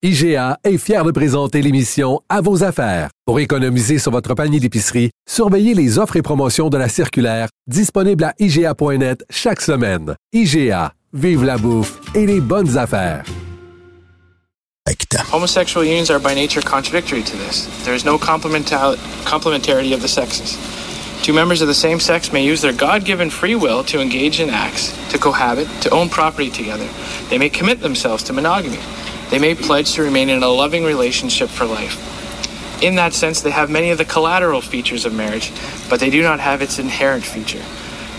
IGA est fier de présenter l'émission À vos affaires. Pour économiser sur votre panier d'épicerie, surveillez les offres et promotions de la circulaire disponible à IGA.net chaque semaine. IGA, vive la bouffe et les bonnes affaires. Homosexual unions are by nature contradictory to this. There is no complementarity of the sexes. Two members of the same sex may use their God given free will to engage in acts, to cohabit, to own property together. They may commit themselves to monogamy. They may pledge to remain in a loving relationship for life. In that sense, they have many of the collateral features of marriage, but they do not have its inherent feature.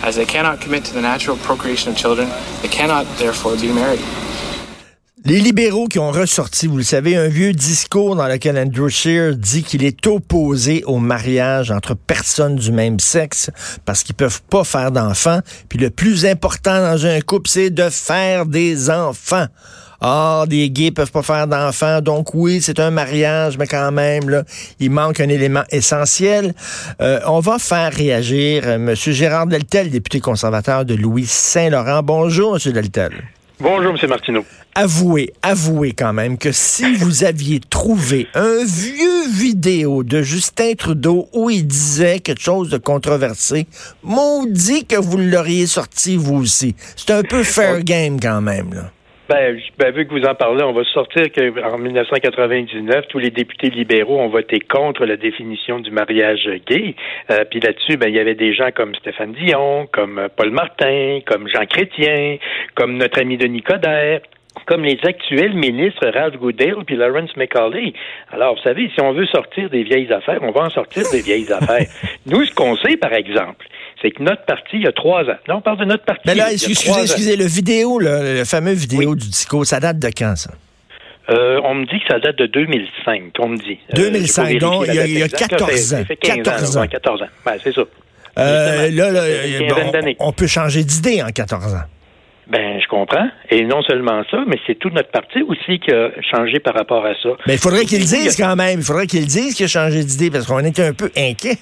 As they cannot commit to the natural procreation of children, they cannot therefore be married. Les libéraux qui ont ressorti, vous le savez, un vieux discours dans lequel Andrew Scheer dit qu'il est opposé au mariage entre personnes du même sexe parce qu'ils peuvent pas faire d'enfants. Puis le plus important dans un couple, c'est de faire des enfants. Ah, des gays peuvent pas faire d'enfants, donc oui, c'est un mariage, mais quand même, là, il manque un élément essentiel. Euh, on va faire réagir euh, M. Gérard Deltel, député conservateur de Louis-Saint-Laurent. Bonjour, M. Deltel. Bonjour, M. Martineau. Avouez, avouez quand même que si vous aviez trouvé un vieux vidéo de Justin Trudeau où il disait quelque chose de controversé, maudit que vous l'auriez sorti vous aussi. C'est un peu fair game quand même, là. Ben, ben, vu que vous en parlez, on va sortir qu'en 1999, tous les députés libéraux ont voté contre la définition du mariage gay. Euh, puis là-dessus, ben, il y avait des gens comme Stéphane Dion, comme Paul Martin, comme Jean Chrétien, comme notre ami Denis Coderre comme les actuels ministres Ralph Goodale puis Lawrence McCauley. Alors, vous savez, si on veut sortir des vieilles affaires, on va en sortir des vieilles affaires. Nous, ce qu'on sait, par exemple, c'est que notre parti, il y a trois ans. Là, on parle de notre parti. Mais là, excusez, excusez, le vidéo, le, fameux vidéo du discours, ça date de quand, ça? Euh, on me dit que ça date de 2005, on me dit. 2005, euh, donc il y, a, y a 14 ans. 14 ans. 14 ans, ben, c'est ça. Euh, là, là on peut changer d'idée en 14 ans. Ben, je comprends. Et non seulement ça, mais c'est tout notre parti aussi qui a changé par rapport à ça. Mais il faudrait qu'ils le disent quand même. Il faudrait qu'ils le disent qu'il a changé d'idée parce qu'on était un peu inquiets.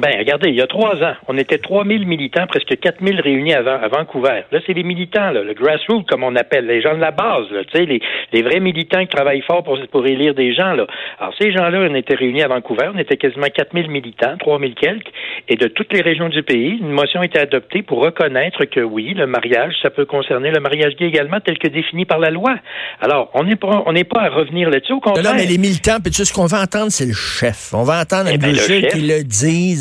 Ben, regardez, il y a trois ans, on était 3000 militants, presque 4000 réunis à, à Vancouver. Là, c'est les militants, là, le grassroots, comme on appelle, les gens de la base, là, tu sais, les, les vrais militants qui travaillent fort pour, pour élire des gens, là. Alors, ces gens-là, on était réunis à Vancouver, on était quasiment 4000 militants, 3000 quelques, et de toutes les régions du pays, une motion a été adoptée pour reconnaître que oui, le mariage, ça peut concerner le mariage gay également, tel que défini par la loi. Alors, on n'est pas, on n'est pas à revenir là-dessus, au contraire. Non, mais les militants, puis tu sais, ce qu'on va entendre, c'est le chef. On va entendre eh un ben, qui le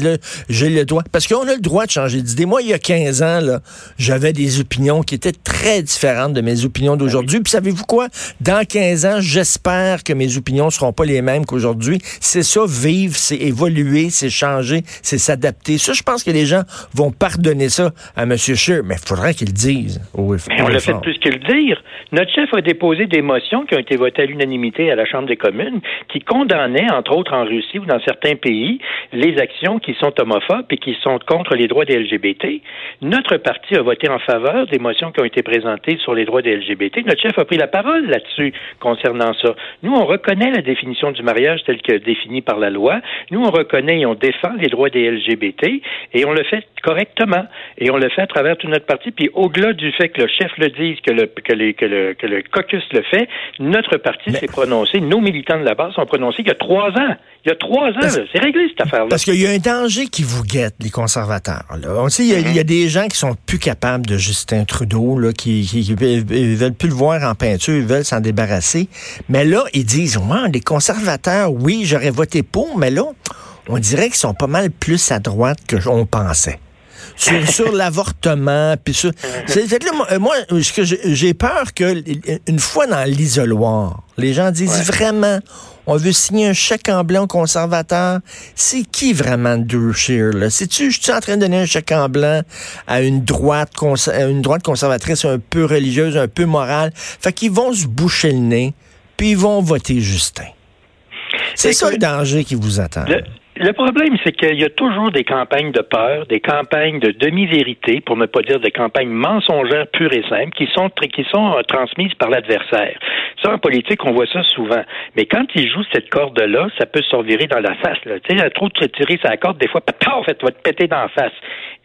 dise, j'ai le droit. Parce qu'on a le droit de changer d'idée. Moi, il y a 15 ans, là, j'avais des opinions qui étaient très différentes de mes opinions d'aujourd'hui. Puis savez-vous quoi? Dans 15 ans, j'espère que mes opinions seront pas les mêmes qu'aujourd'hui. C'est ça, vivre, c'est évoluer, c'est changer, c'est s'adapter. Ça, je pense que les gens vont pardonner ça à M. Scheer, mais il faudrait qu'ils le disent. Oui, on l'a fait plus que le dire. Notre chef a déposé des motions qui ont été votées à l'unanimité à la Chambre des communes qui condamnaient, entre autres en Russie ou dans certains pays, les actions qui sont homophobes et qui sont contre les droits des LGBT. Notre parti a voté en faveur des motions qui ont été présentées sur les droits des LGBT. Notre chef a pris la parole là-dessus concernant ça. Nous, on reconnaît la définition du mariage telle que définie par la loi. Nous, on reconnaît et on défend les droits des LGBT et on le fait correctement. Et on le fait à travers tout notre parti. Puis au-delà du fait que le chef le dise, que le, que, le, que le caucus le fait, notre parti s'est prononcé, nos militants de la base sont prononcés il y a trois ans. Il y a trois ans, c'est réglé cette affaire-là. Parce qu'il y a un danger qui vous guette, les conservateurs. On sait, il y, a, il y, a, des gens qui sont plus capables de Justin Trudeau, là, qui, qui, veulent plus le voir en peinture, ils veulent s'en débarrasser. Mais là, ils disent, ouais, les conservateurs, oui, j'aurais voté pour, mais là, on dirait qu'ils sont pas mal plus à droite que on pensait sur, sur l'avortement, puis sur... moi, j'ai peur que une fois dans l'isoloir, les gens disent vraiment, on veut signer un chèque en blanc conservateur. C'est qui vraiment Drew là? C'est-tu, je suis en train de donner un chèque en blanc à une droite, une droite conservatrice un peu religieuse, un peu morale? Fait qu'ils vont se boucher le nez, puis ils vont voter Justin. C'est ça le danger qui vous attend le problème, c'est qu'il y a toujours des campagnes de peur, des campagnes de demi-vérité, pour ne pas dire des campagnes mensongères pures et simples, qui sont, qui sont euh, transmises par l'adversaire. Ça, en politique, on voit ça souvent. Mais quand il joue cette corde-là, ça peut se revirer dans la face. Là. Tu sais, trop tirer sa corde, des fois, paf, fait, tu vas te péter dans la face.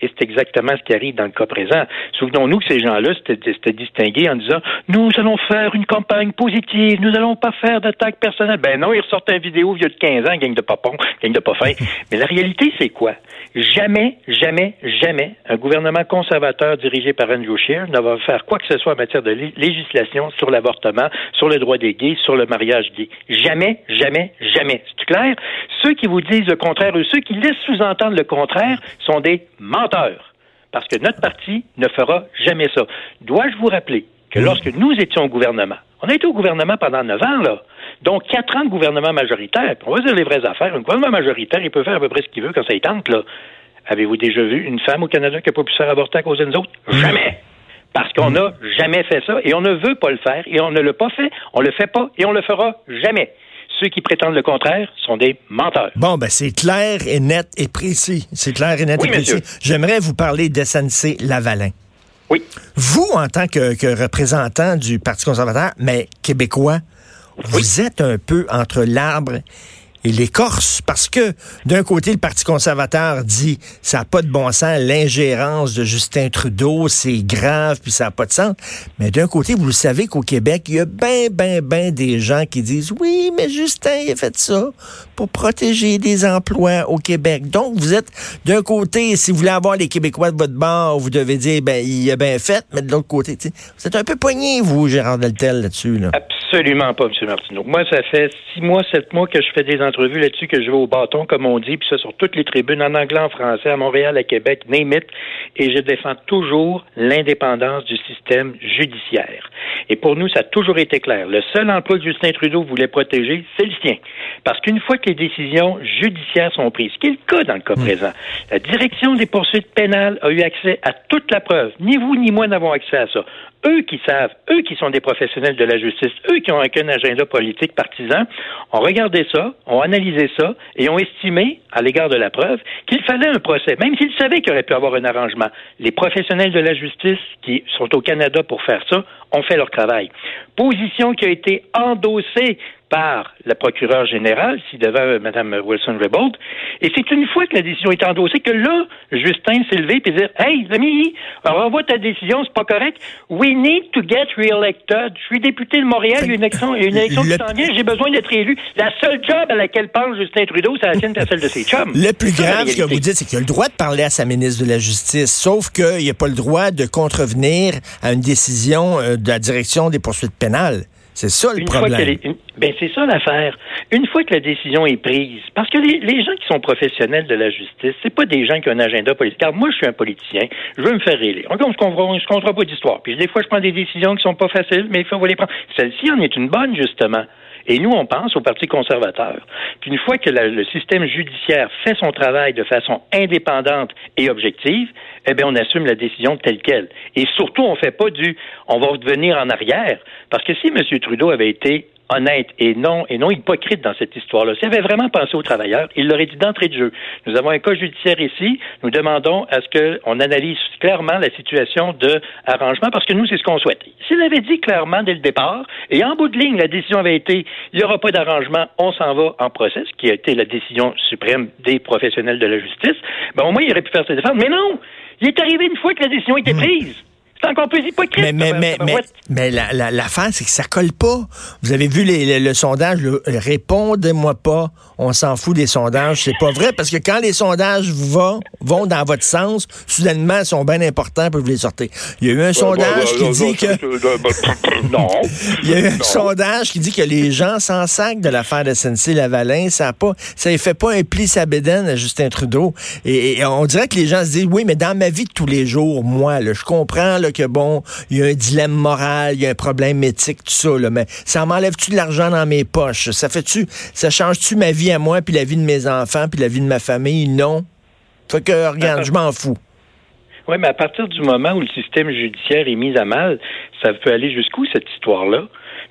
Et c'est exactement ce qui arrive dans le cas présent. Souvenons-nous que ces gens-là s'étaient distingués en disant Nous allons faire une campagne positive, nous allons pas faire d'attaque personnelle. Ben non, ils ressortent une vidéo vieux de 15 ans, gang de papon, gang de pas fin. Mais la réalité, c'est quoi? Jamais, jamais, jamais un gouvernement conservateur dirigé par Andrew Scheer ne va faire quoi que ce soit en matière de législation sur l'avortement, sur le droit des gays, sur le mariage gay. Jamais, jamais, jamais. C'est clair? Ceux qui vous disent le contraire ou ceux qui laissent sous-entendre le contraire sont des menteurs. Parce que notre parti ne fera jamais ça. Dois-je vous rappeler que lorsque nous étions au gouvernement, on a été au gouvernement pendant neuf ans, là, donc quatre ans de gouvernement majoritaire, on va dire les vraies affaires, un gouvernement majoritaire, il peut faire à peu près ce qu'il veut quand ça y tente, là. Avez-vous déjà vu une femme au Canada qui n'a pas pu se faire avorter à cause d'une autres? Jamais! Parce qu'on n'a jamais fait ça et on ne veut pas le faire et on ne l'a pas fait, on le fait pas et on le fera jamais. Ceux qui prétendent le contraire sont des menteurs. Bon, ben c'est clair et net et précis. C'est clair et net et précis. J'aimerais vous parler d'SNC Lavalin. Oui. Vous, en tant que, représentant du Parti conservateur, mais québécois, vous êtes un peu entre l'arbre et les parce que d'un côté, le Parti conservateur dit ça n'a pas de bon sens, l'ingérence de Justin Trudeau, c'est grave, puis ça n'a pas de sens. Mais d'un côté, vous le savez qu'au Québec, il y a ben, ben, ben des gens qui disent oui, mais Justin, il a fait ça pour protéger des emplois au Québec. Donc, vous êtes d'un côté, si vous voulez avoir les Québécois de votre bord, vous devez dire, ben, il a bien fait, mais de l'autre côté, vous êtes un peu poigné, vous, Gérard Deltel, là-dessus. Là. Absolument pas, M. Martineau. Moi, ça fait six mois, sept mois que je fais des entrevues là-dessus, que je vais au bâton, comme on dit, puis ça sur toutes les tribunes, en anglais, en français, à Montréal, à Québec, name it, et je défends toujours l'indépendance du système judiciaire. Et pour nous, ça a toujours été clair. Le seul emploi que Justin Trudeau voulait protéger, c'est le sien. Parce qu'une fois que les décisions judiciaires sont prises, ce qui est le cas dans le cas hmm. présent, la direction des poursuites pénales a eu accès à toute la preuve. Ni vous ni moi n'avons accès à ça eux qui savent, eux qui sont des professionnels de la justice, eux qui ont un agenda politique partisan, ont regardé ça, ont analysé ça et ont estimé, à l'égard de la preuve, qu'il fallait un procès, même s'ils savaient qu'il aurait pu avoir un arrangement. Les professionnels de la justice qui sont au Canada pour faire ça ont fait leur travail. Position qui a été endossée par la procureure générale, si devant Mme Wilson-Raybould. Et c'est une fois que la décision est endossée que là, Justin s'est levé et dit Hey, l'ami, revois ta décision, c'est pas correct. We need to get re-elected. Je suis député de Montréal, il y a une élection, une élection qui s'en vient, j'ai besoin d'être élu. La seule job à laquelle pense Justin Trudeau, c'est la sienne et celle de ses chums. Le plus grave, ce que vous dites, c'est qu'il a le droit de parler à sa ministre de la Justice, sauf qu'il n'a pas le droit de contrevenir à une décision euh, de la direction des poursuites pénales. C'est ça le problème. ben c'est ça l'affaire. Une fois que la décision est prise, parce que les, gens qui sont professionnels de la justice, c'est pas des gens qui ont un agenda politique. Car moi, je suis un politicien, je veux me faire élire. On ne se comprend pas d'histoire. Puis des fois, je prends des décisions qui sont pas faciles, mais il faut les prendre. Celle-ci en est une bonne, justement. Et nous, on pense au Parti conservateur qu'une fois que le système judiciaire fait son travail de façon indépendante et objective, eh bien, on assume la décision telle qu'elle. Et surtout, on ne fait pas du on va revenir en arrière. Parce que si M. Trudeau avait été honnête et non et non hypocrite dans cette histoire-là. S'il avait vraiment pensé aux travailleurs, il l'aurait dit d'entrée de jeu. Nous avons un cas judiciaire ici. Nous demandons à ce qu'on analyse clairement la situation de arrangement parce que nous, c'est ce qu'on souhaite. S'il avait dit clairement dès le départ et en bout de ligne, la décision avait été il n'y aura pas d'arrangement, on s'en va en procès, ce qui a été la décision suprême des professionnels de la justice, ben au moins il aurait pu faire ses défense. Mais non! Il est arrivé une fois que la décision était hmm. prise. C'est encore plus hypocrite. Mais, mais, mais, mais, mais la, la, l'affaire, c'est que ça colle pas. Vous avez vu les, le, sondage, répondez-moi pas, on s'en fout des sondages. C'est pas vrai, parce que quand les sondages vont, vont dans votre sens, soudainement, ils sont bien importants pour vous les sortir. Il y a eu un sondage qui dit que... non. Il y a eu un sondage qui dit que les gens s'en sacent de l'affaire de SNC-Lavalin. Ça a pas, ça fait pas un pli sa à Justin Trudeau. Et, on dirait que les gens se disent, oui, mais dans ma vie de tous les jours, moi, là, je comprends, que bon, il y a un dilemme moral, il y a un problème éthique, tout ça, là, mais ça m'enlève-tu de l'argent dans mes poches? Ça fait-tu, ça change-tu ma vie à moi, puis la vie de mes enfants, puis la vie de ma famille? Non. Fait que, regarde, je m'en fous. Oui, mais à partir du moment où le système judiciaire est mis à mal, ça peut aller jusqu'où cette histoire-là?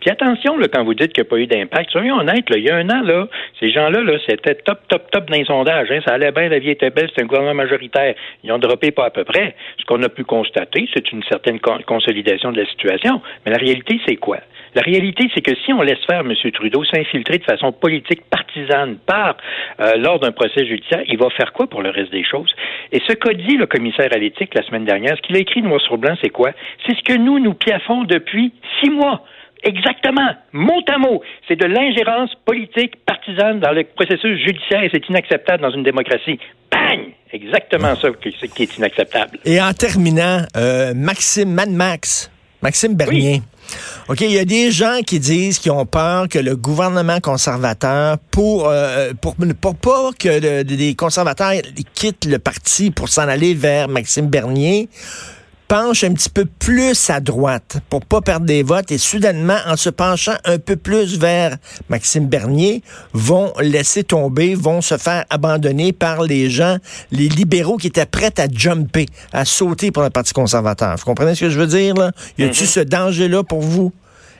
Puis attention, là, quand vous dites qu'il n'y a pas eu d'impact, soyons honnêtes, là, il y a un an, là, ces gens-là, là, c'était top, top, top dans les sondages. Hein, ça allait bien, la vie était belle, c'était un gouvernement majoritaire. Ils ont droppé pas à peu près. Ce qu'on a pu constater, c'est une certaine consolidation de la situation. Mais la réalité, c'est quoi? La réalité, c'est que si on laisse faire M. Trudeau s'infiltrer de façon politique partisane par euh, lors d'un procès judiciaire, il va faire quoi pour le reste des choses? Et ce qu'a dit le commissaire à l'éthique la semaine dernière, ce qu'il a écrit noir sur blanc, c'est quoi? C'est ce que nous, nous piaffons depuis six mois. Exactement, mot à mot. C'est de l'ingérence politique partisane dans le processus judiciaire et c'est inacceptable dans une démocratie. Bang! Exactement ça qui est inacceptable. Et en terminant, euh, Maxime Mad Max, Maxime Bernier. OK, il y a des gens qui disent qu'ils ont peur que le gouvernement conservateur, pour, euh, pour, pour, pas que les conservateurs quittent le parti pour s'en aller vers Maxime Bernier, penche un petit peu plus à droite pour pas perdre des votes et soudainement, en se penchant un peu plus vers Maxime Bernier, vont laisser tomber, vont se faire abandonner par les gens, les libéraux qui étaient prêts à jumper, à sauter pour le Parti conservateur. Vous comprenez ce que je veux dire, là? Y a-t-il mm-hmm. ce danger-là pour vous?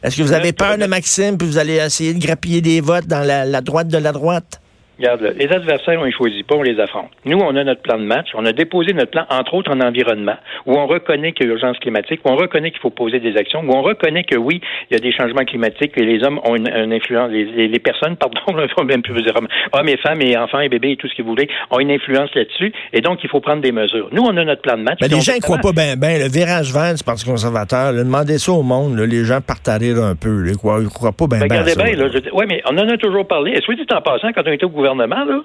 Est-ce que vous avez peur de Maxime puis vous allez essayer de grappiller des votes dans la droite de la droite? Regarde, les adversaires, on les choisit pas, on les affronte. Nous, on a notre plan de match. On a déposé notre plan, entre autres, en environnement, où on reconnaît qu'il y a urgence climatique, où on reconnaît qu'il faut poser des actions, où on reconnaît que oui, il y a des changements climatiques et les hommes ont une, influence, les, les, personnes, pardon, même plus dire hommes et femmes et enfants et bébés et tout ce que vous voulez, ont une influence là-dessus. Et donc, il faut prendre des mesures. Nous, on a notre plan de match. Mais les gens ne croient pas bien, ben, le virage vert du Parti conservateur, demandez ça au monde, les gens partent à rire un peu. Ils ne croient, pas bien, ben. Regardez bien, oui, mais on en a toujours parlé. Et soit dit en passant, quand on était au gouvernement, là,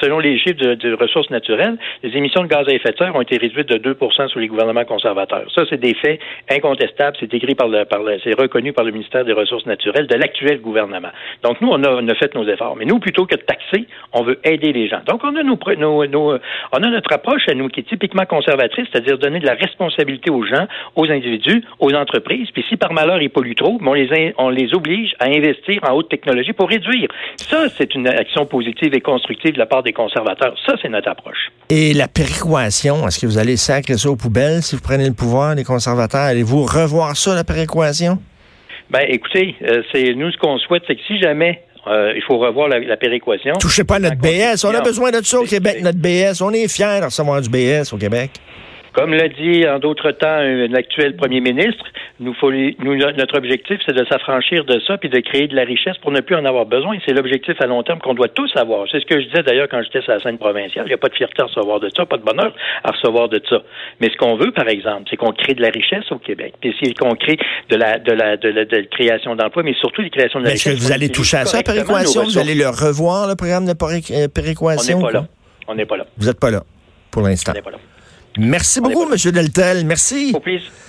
selon les chiffres de, ressources naturelles, les émissions de gaz à effet de serre ont été réduites de 2% sous les gouvernements conservateurs. Ça, c'est des faits incontestables. C'est écrit par le, par c'est reconnu par le ministère des Ressources naturelles de l'actuel gouvernement. Donc, nous, on a, on a, fait nos efforts. Mais nous, plutôt que de taxer, on veut aider les gens. Donc, on a nos, nos, on a notre approche à nous qui est typiquement conservatrice, c'est-à-dire donner de la responsabilité aux gens, aux individus, aux entreprises. Puis si par malheur ils polluent trop, on les, on les oblige à investir en haute technologie pour réduire. Ça, c'est une action positive et constructive de part des conservateurs. Ça, c'est notre approche. Et la péréquation, est-ce que vous allez sacrer ça aux poubelles si vous prenez le pouvoir, les conservateurs? Allez-vous revoir ça, la péréquation? Ben, écoutez, euh, c'est nous ce qu'on souhaite, c'est que si jamais euh, il faut revoir la, péréquation. Touchez pas notre BS. On a besoin de ça au Québec, notre BS. On est fiers de recevoir du BS au Québec. Comme l'a dit en d'autres temps un actuel premier ministre, nous, faut, nous notre objectif, c'est de s'affranchir de ça puis de créer de la richesse pour ne plus en avoir besoin. C'est l'objectif à long terme qu'on doit tous avoir. C'est ce que je disais d'ailleurs quand j'étais sur la scène provinciale. Il n'y a pas de fierté à recevoir de ça, pas de bonheur à recevoir de ça. Mais ce qu'on veut, par exemple, c'est qu'on crée de la richesse au Québec. Puis c'est qu'on crée de la, de la, de la, création d'emplois, mais surtout des créations de la richesse. Est-ce que vous allez toucher à ça, péréquation? Vous allez le revoir, le programme de euh, péréquation? On n'est pas là. On n'est pas là. Vous n'êtes pas là, pour l'instant. On n'est pas là. Merci beaucoup, M. Deltel. Merci. Au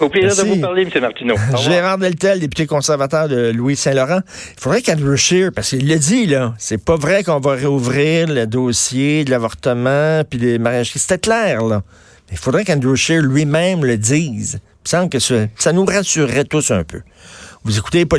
plaisir, de vous parler, M. Martineau. Gérard Deltel, député conservateur de Louis-Saint-Laurent. Il faudrait qu'Andrew Scheer, parce qu'il l'a dit, là, c'est pas vrai qu'on va réouvrir le dossier de l'avortement puis des mariages. C'était clair, là. Il faudrait qu'Andrew Scheer lui-même le dise. Il me semble que ça, ça nous rassurerait tous un peu. Vous écoutez